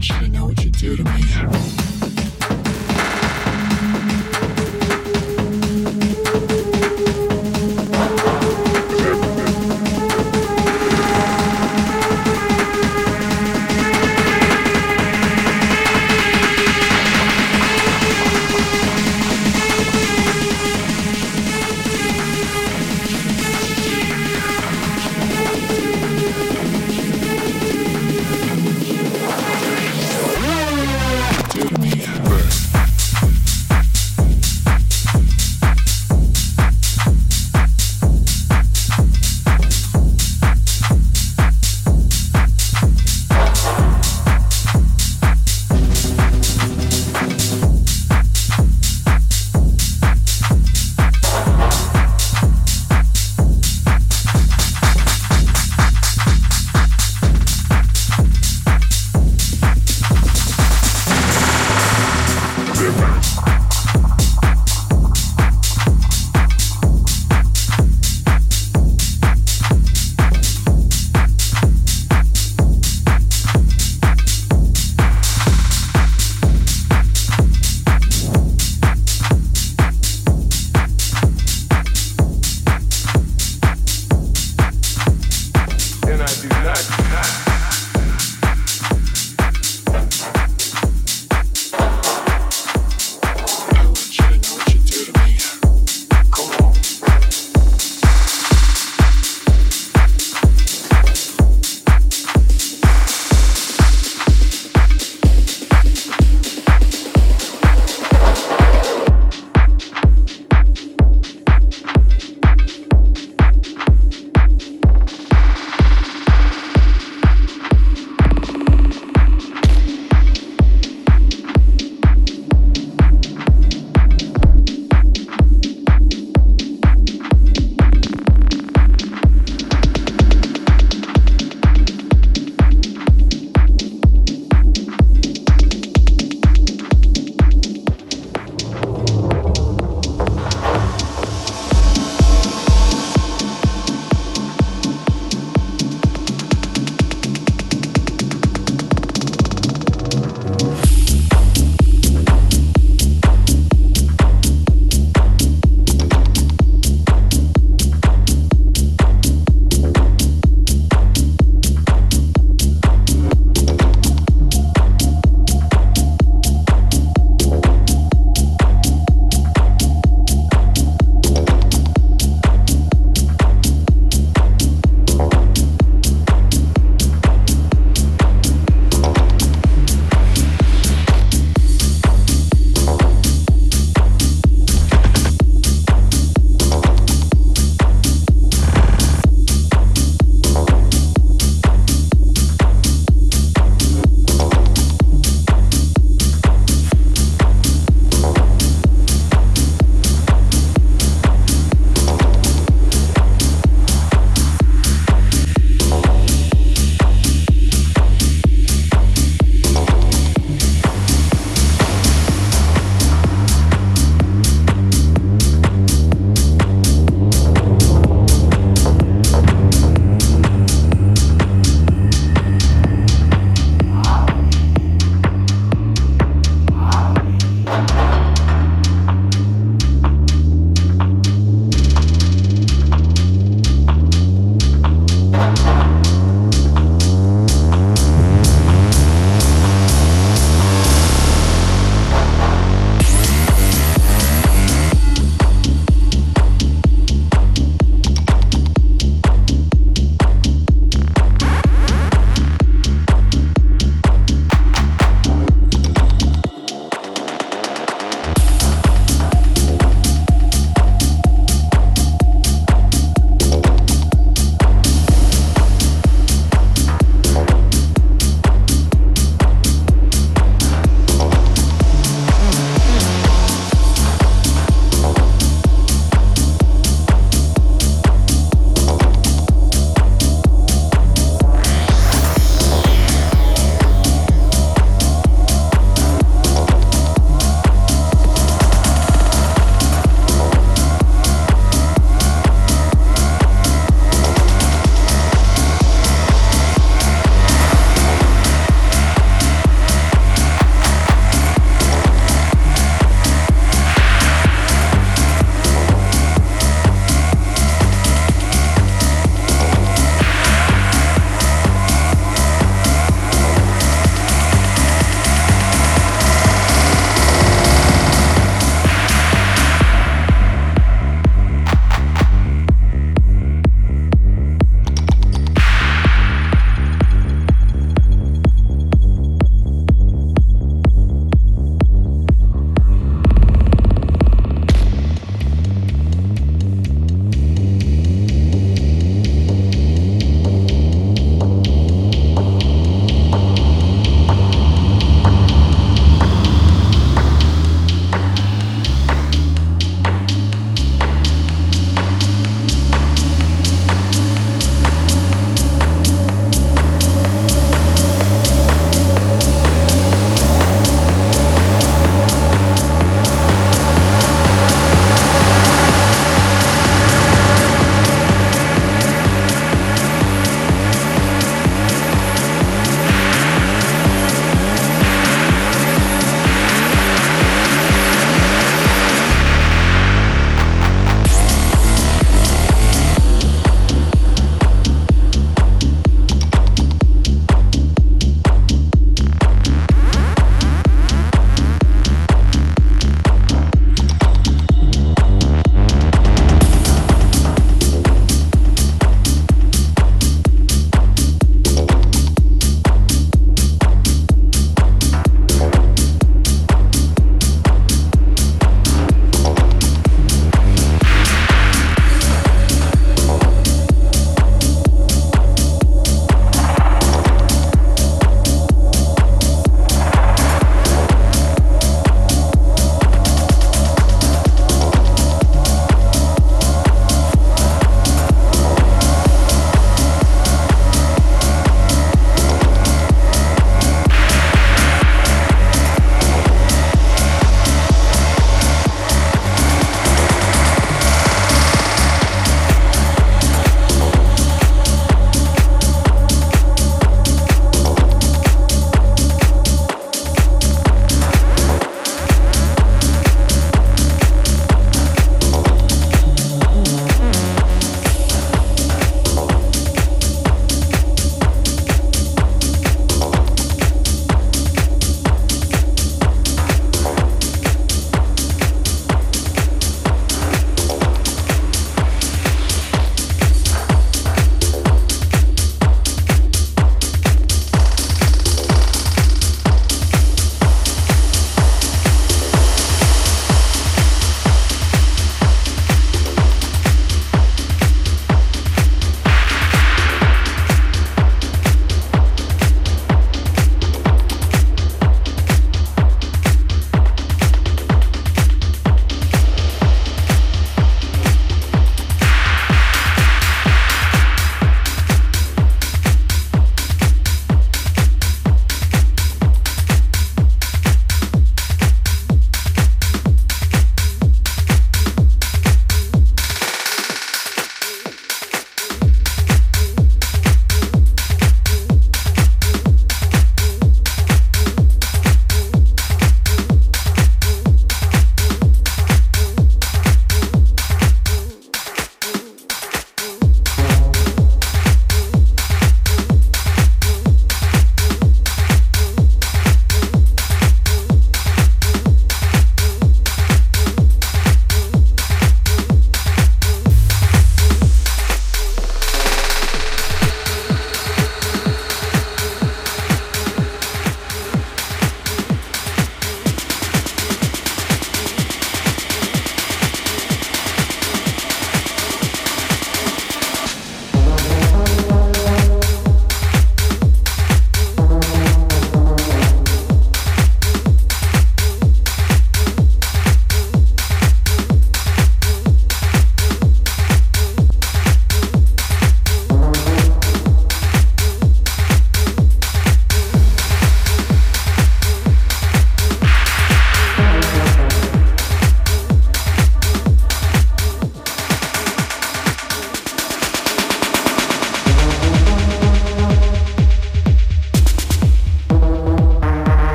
I you know what you do to me.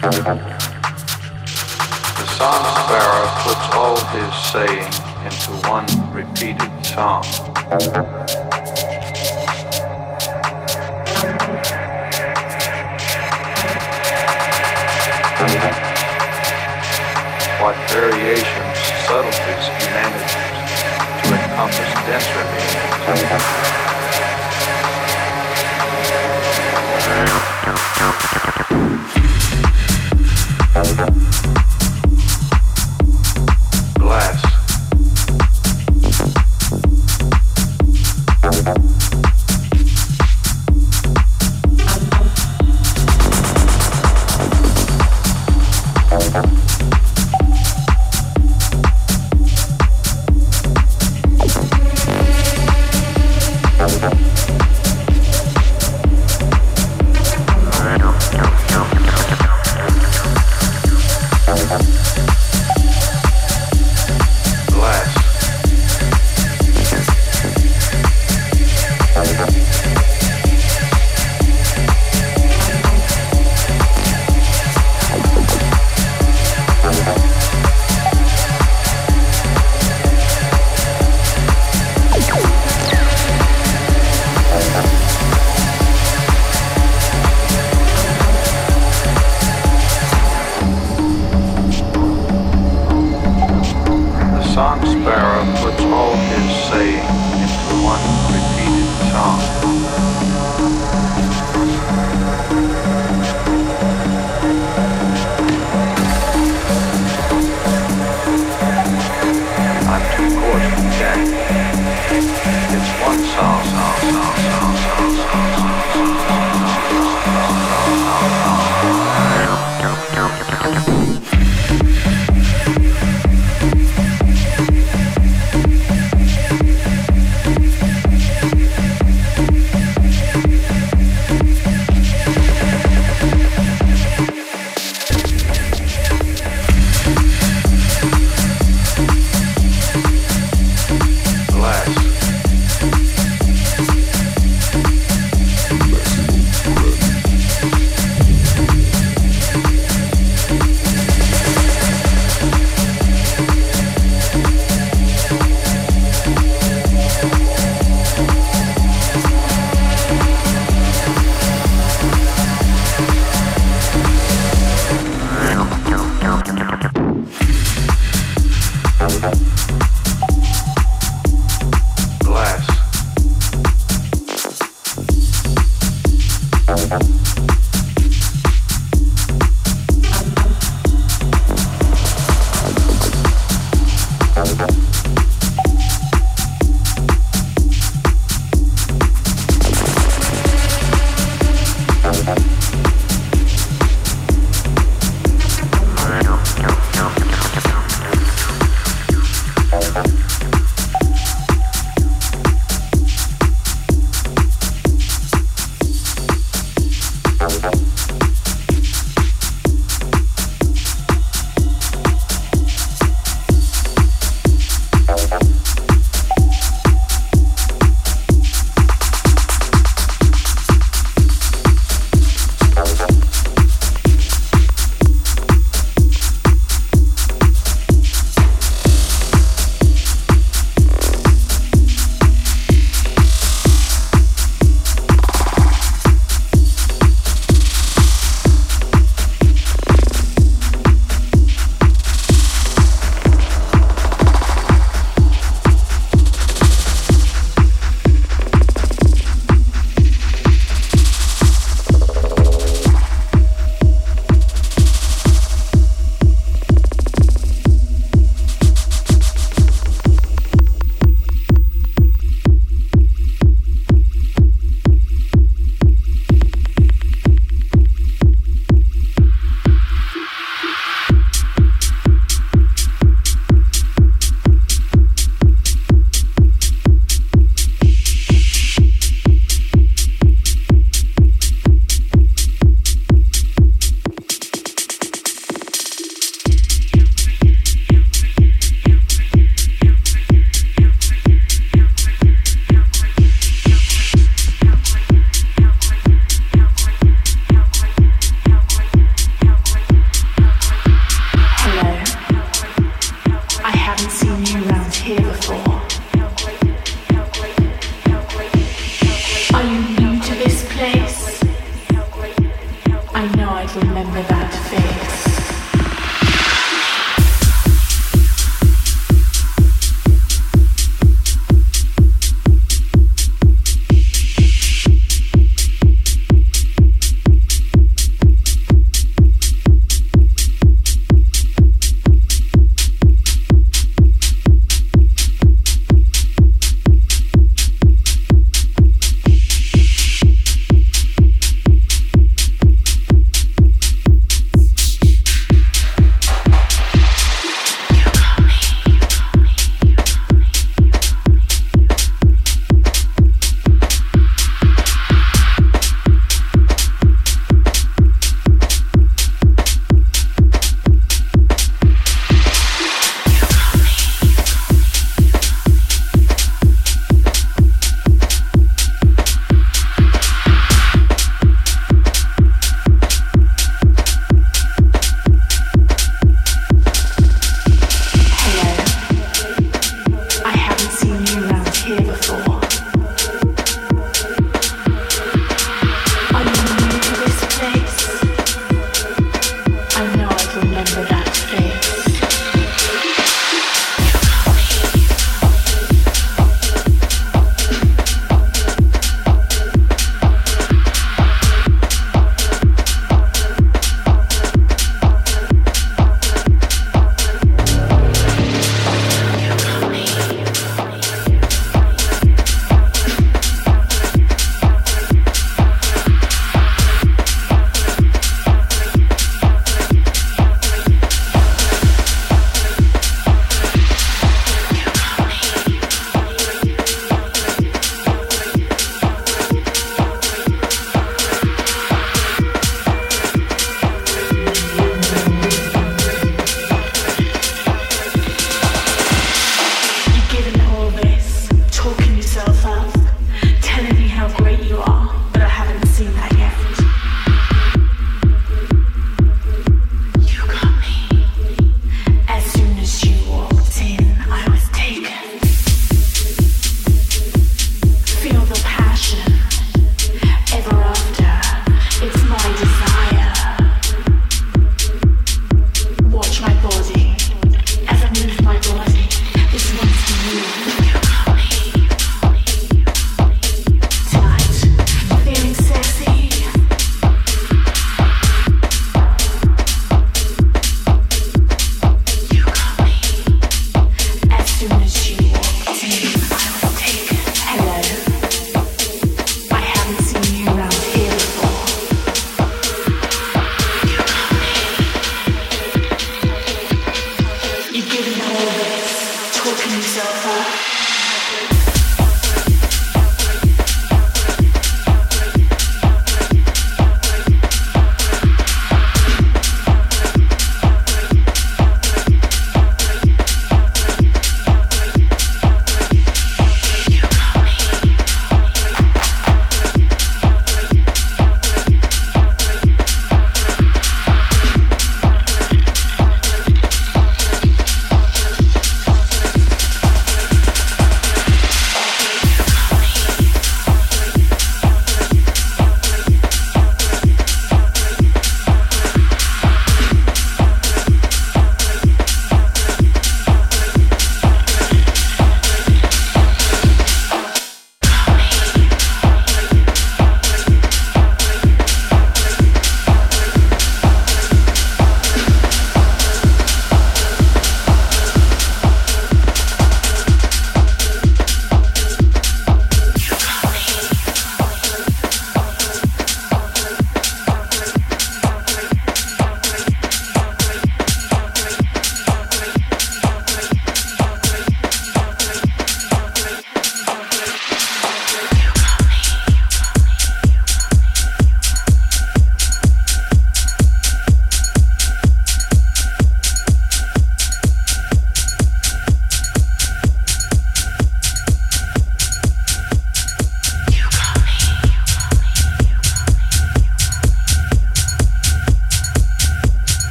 The song sparrow puts all his saying into one repeated song. What variations, subtleties he manages to encompass denser meanings.